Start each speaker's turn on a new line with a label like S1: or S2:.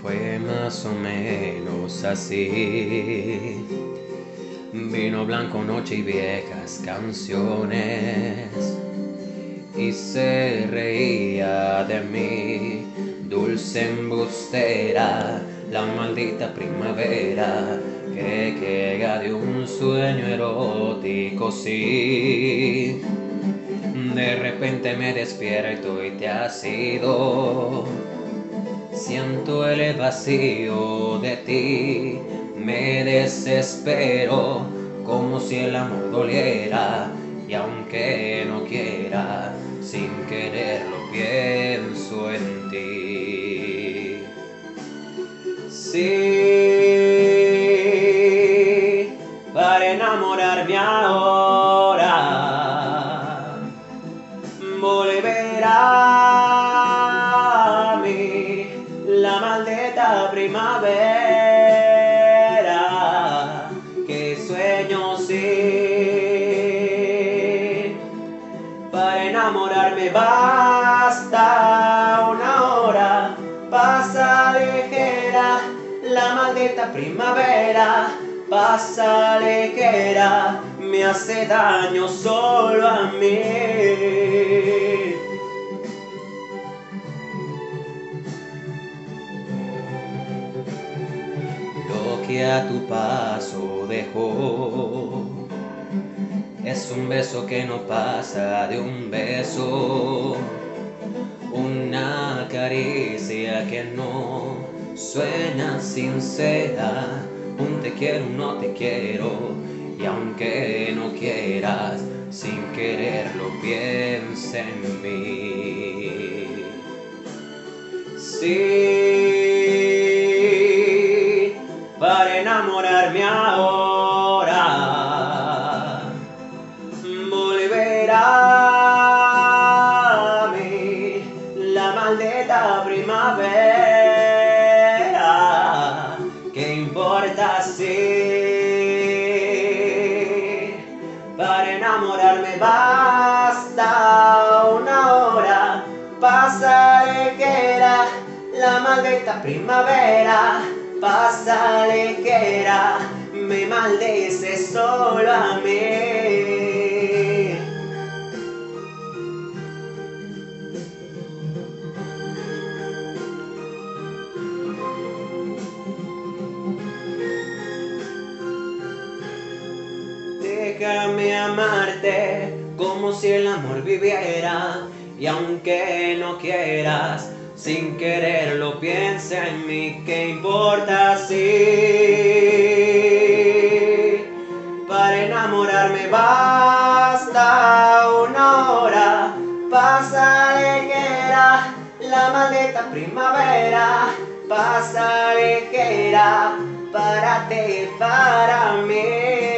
S1: Fue más o menos así. Vino blanco, noche y viejas canciones. Y se reía de mí, dulce embustera, la maldita primavera que queda de un sueño erótico, sí. De repente me despierto y te has ido Siento el vacío de ti, me desespero como si el amor doliera y aunque no quiera, sin quererlo pienso en ti. Sí, maldita primavera que sueño sí para enamorarme basta una hora pasa ligera la maldita primavera pasa ligera me hace daño solo a mí que a tu paso dejó. Es un beso que no pasa de un beso, una caricia que no suena sincera, un te quiero, no te quiero, y aunque no quieras, sin quererlo piensa en mí. Sí importa si para enamorarme basta una hora? Pasa la maldita primavera pasa me maldice solo a mí. Déjame amarte como si el amor viviera y aunque no quieras sin quererlo piensa en mí, ¿qué importa si para enamorarme basta una hora? Pasa ligera la maldita primavera, pasa ligera para ti, para mí.